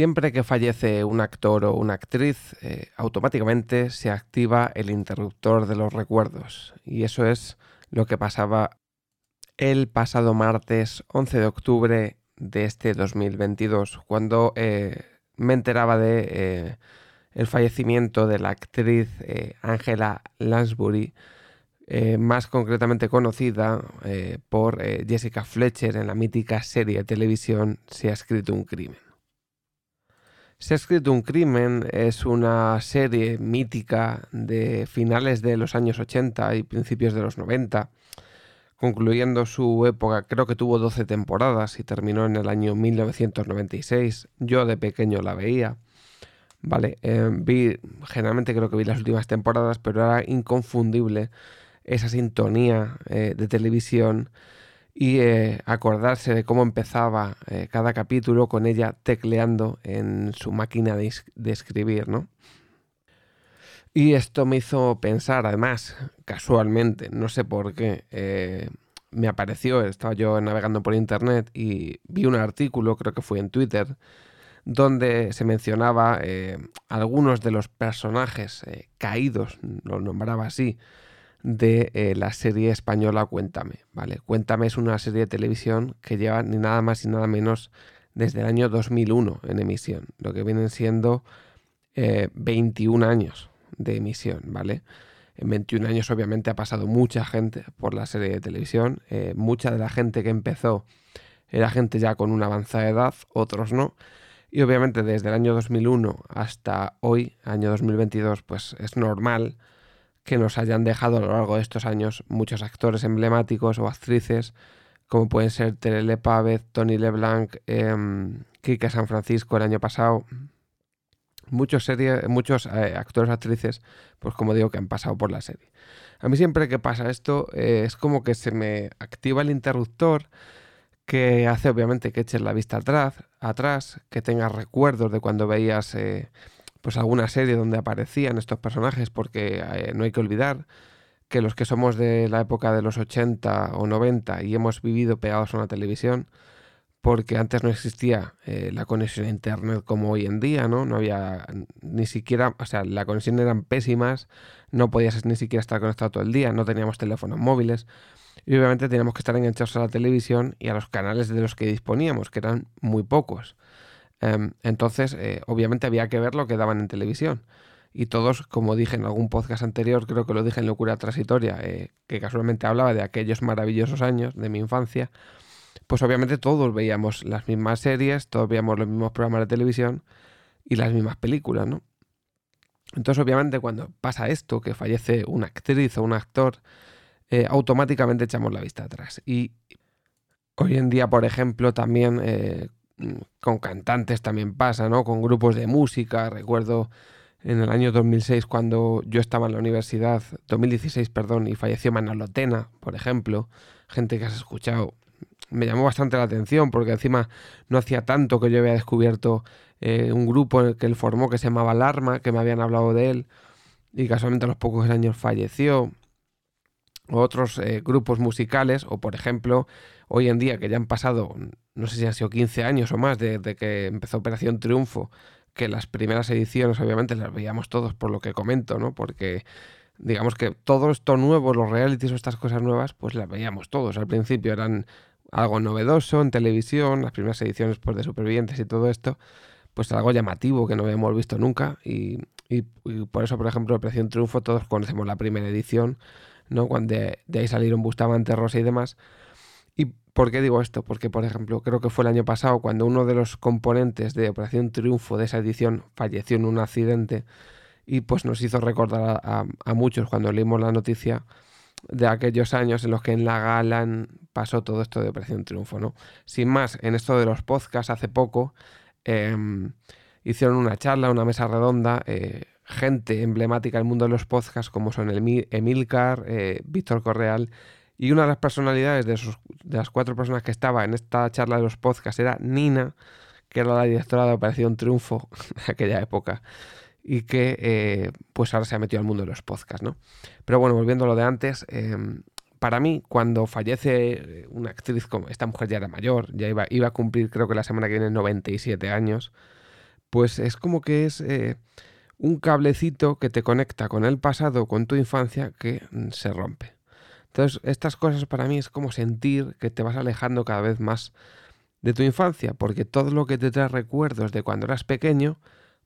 Siempre que fallece un actor o una actriz, eh, automáticamente se activa el interruptor de los recuerdos. Y eso es lo que pasaba el pasado martes 11 de octubre de este 2022, cuando eh, me enteraba de eh, el fallecimiento de la actriz Angela Lansbury, más concretamente conocida por Jessica Fletcher en la mítica serie de televisión Se ha escrito un crimen. Se ha escrito un crimen es una serie mítica de finales de los años 80 y principios de los 90, concluyendo su época, creo que tuvo 12 temporadas y terminó en el año 1996. Yo de pequeño la veía. Vale, eh, vi, generalmente creo que vi las últimas temporadas, pero era inconfundible esa sintonía eh, de televisión y eh, acordarse de cómo empezaba cada capítulo con ella tecleando en su máquina de, escribir, ¿no? Y esto me hizo pensar, además, casualmente, no sé por qué, eh, me apareció, estaba yo navegando por internet y vi un artículo, creo que fue en Twitter, donde se mencionaba algunos de los personajes caídos, lo nombraba así, de eh, la serie española Cuéntame. ¿vale? Cuéntame es una serie de televisión que lleva ni nada más ni nada menos desde el año 2001 en emisión, lo que vienen siendo 21 eh, años de emisión, ¿vale? En 21 años obviamente ha pasado mucha gente por la serie de televisión, eh, mucha de la gente que empezó era gente ya con una avanzada edad, otros no, y obviamente desde el año 2001 hasta hoy, año 2022, pues es normal que nos hayan dejado a lo largo de estos años muchos actores emblemáticos o actrices, como pueden ser Terele Pávez, Tony LeBlanc, eh, Kike San Francisco el año pasado. Muchos, series, muchos eh, actores, actrices, pues como digo, que han pasado por la serie. A mí siempre que pasa esto eh, es como que se me activa el interruptor que hace obviamente que eches la vista atrás, atrás que tengas recuerdos de cuando veías eh, pues alguna serie donde aparecían estos personajes, porque no hay que olvidar que los que somos de la época de los 80 o 90 y hemos vivido pegados a una televisión, porque antes no existía eh, la conexión a internet como hoy en día, ¿no? No había ni siquiera, o sea, la conexión eran pésimas, no podías ni siquiera estar conectado todo el día, no teníamos teléfonos móviles y obviamente teníamos que estar enganchados a la televisión y a los canales de los que disponíamos, que eran muy pocos. Em, entonces, eh, obviamente había que ver lo que daban en televisión. Y todos, como dije en algún podcast anterior, creo que lo dije en Locura Transitoria, eh, que casualmente hablaba de aquellos maravillosos años de mi infancia, pues obviamente todos veíamos las mismas series, todos veíamos los mismos programas de televisión y las mismas películas, ¿no? Entonces, obviamente, cuando pasa esto, que fallece una actriz o un actor, eh, automáticamente echamos la vista atrás. Y hoy en día, por ejemplo, también con cantantes también pasa, ¿no? Con grupos de música. Recuerdo en el año 2006 cuando yo estaba en la universidad, 2016, perdón, y falleció Manolo Tena, por ejemplo. Gente que has escuchado. Me llamó bastante la atención porque encima no hacía tanto que yo había descubierto eh, un grupo en el que él formó que se llamaba Alarma, que me habían hablado de él y casualmente a los pocos años falleció. otros eh, grupos musicales, o por ejemplo, hoy en día que ya han pasado no sé si han sido 15 años o más desde que empezó Operación Triunfo, que las primeras ediciones obviamente las veíamos todos por lo que comento, ¿no? Porque digamos que todo esto nuevo, los realities o estas cosas nuevas, pues las veíamos todos. Al principio eran algo novedoso en televisión, las primeras ediciones pues, de Supervivientes y todo esto, pues algo llamativo que no habíamos visto nunca. Y, por eso, por ejemplo, Operación Triunfo, todos conocemos la primera edición, ¿no? Cuando de, de ahí salieron Bustamante, Rosa y demás. ¿Por qué digo esto? Porque, por ejemplo, creo que fue el año pasado cuando uno de los componentes de Operación Triunfo de esa edición falleció en un accidente y pues nos hizo recordar a, muchos cuando leímos la noticia de aquellos años en los que en la gala pasó todo esto de Operación Triunfo, ¿no? Sin más, en esto de los podcasts hace poco em, hicieron una charla, una mesa redonda, eh, gente emblemática del mundo de los podcasts como son Emilcar, eh, Víctor Correal y una de las personalidades de, las cuatro personas que estaba en esta charla de los podcasts era Nina, que era la directora de Operación Triunfo en aquella época y que eh, pues ahora se ha metido al mundo de los podcasts, ¿no? Pero bueno, volviendo a lo de antes, em, para mí, cuando fallece una actriz como esta mujer ya era mayor, ya iba, iba a cumplir creo que la semana que viene 97 años, pues es como que es eh, un cablecito que te conecta con el pasado, con tu infancia, que mm, se rompe. Entonces, estas cosas para mí es como sentir que te vas alejando cada vez más de tu infancia, porque todo lo que te trae recuerdos de cuando eras pequeño,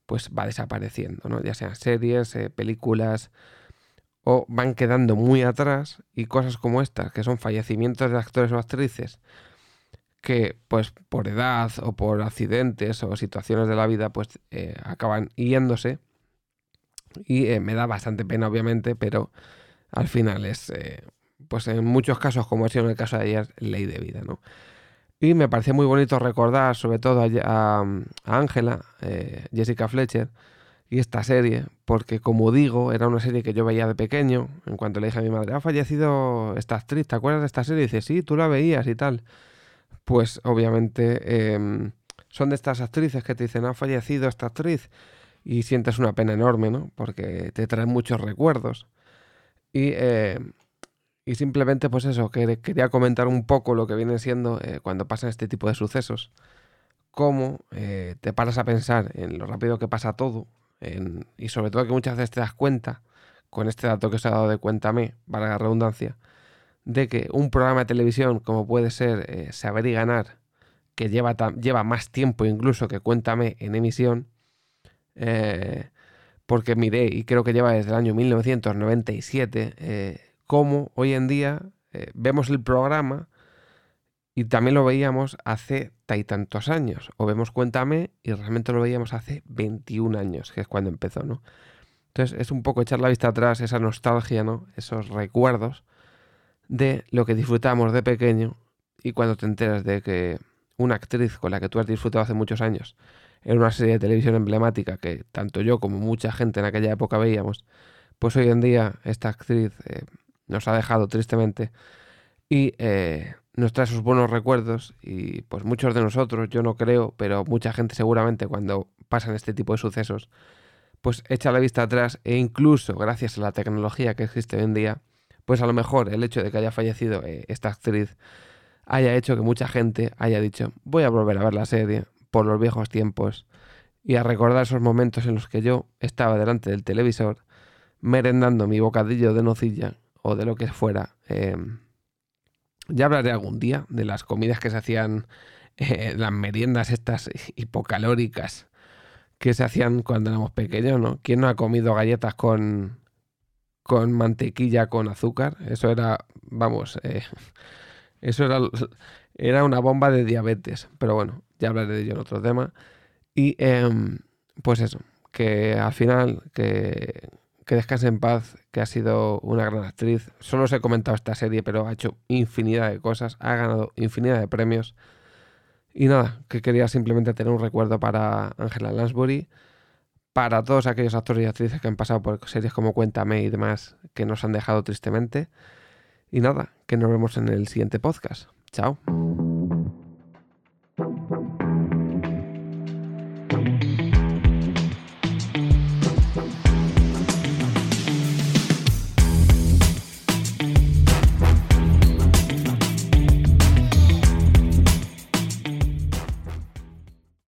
pues va desapareciendo, ¿no? Ya sean series, eh, películas, o van quedando muy atrás y cosas como estas, que son fallecimientos de actores o actrices, que pues por edad o por accidentes o situaciones de la vida pues eh, acaban yéndose y eh, me da bastante pena obviamente, pero al final es pues en muchos casos como ha sido en el caso de ayer ley de vida, ¿no? Y me parece muy bonito recordar sobre todo a Ángela, eh, Jessica Fletcher, y esta serie, porque como digo, era una serie que yo veía de pequeño, en cuanto le dije a mi madre, ha fallecido esta actriz, ¿te acuerdas de esta serie? Y dice, sí, tú la veías y tal. Pues obviamente em, son de estas actrices que te dicen, ha fallecido esta actriz, y sientes una pena enorme, ¿no? Porque te traen muchos recuerdos. Y eh, y simplemente, pues eso, que quería comentar un poco lo que viene siendo eh, cuando pasan este tipo de sucesos. Cómo eh, te paras a pensar en lo rápido que pasa todo. Y sobre todo que muchas veces te das cuenta, con este dato que os he dado de Cuéntame, para la redundancia, de que un programa de televisión como puede ser eh, Saber y Ganar, que lleva, lleva más tiempo incluso que Cuéntame en emisión, porque miré y creo que lleva desde el año 1997 cómo hoy en día eh, vemos el programa y también lo veíamos hace tantos años. O vemos Cuéntame y realmente lo veíamos hace 21 años, que es cuando empezó, ¿no? Entonces es un poco echar la vista atrás, esa nostalgia, ¿no? Esos recuerdos de lo que disfrutamos de pequeño y cuando te enteras de que una actriz con la que tú has disfrutado hace muchos años en una serie de televisión emblemática que tanto yo como mucha gente en aquella época veíamos, pues hoy en día esta actriz eh, nos ha dejado tristemente y eh, nos trae sus buenos recuerdos y pues muchos de nosotros, yo no creo, pero mucha gente seguramente cuando pasan este tipo de sucesos, pues echa la vista atrás e incluso gracias a la tecnología que existe hoy en día, pues a lo mejor el hecho de que haya fallecido eh, esta actriz haya hecho que mucha gente haya dicho voy a volver a ver la serie por los viejos tiempos y a recordar esos momentos en los que yo estaba delante del televisor merendando mi bocadillo de nocilla o de lo que fuera. Em, ya hablaré algún día de las comidas que se hacían, eh, las meriendas estas hipocalóricas que se hacían cuando éramos pequeños, ¿no? ¿Quién no ha comido galletas con, con mantequilla con azúcar? Eso era, vamos, eh, eso era, era una bomba de diabetes. Pero bueno, ya hablaré de ello en otro tema. Y em, pues eso, que al final, que que descanse en paz, que ha sido una gran actriz. Solo os he comentado esta serie, pero ha hecho infinidad de cosas, ha ganado infinidad de premios. Y nada, que quería simplemente tener un recuerdo para Angela Lansbury, para todos aquellos actores y actrices que han pasado por series como Cuéntame y demás, que nos han dejado tristemente. Y nada, que nos vemos en el siguiente podcast. Chao.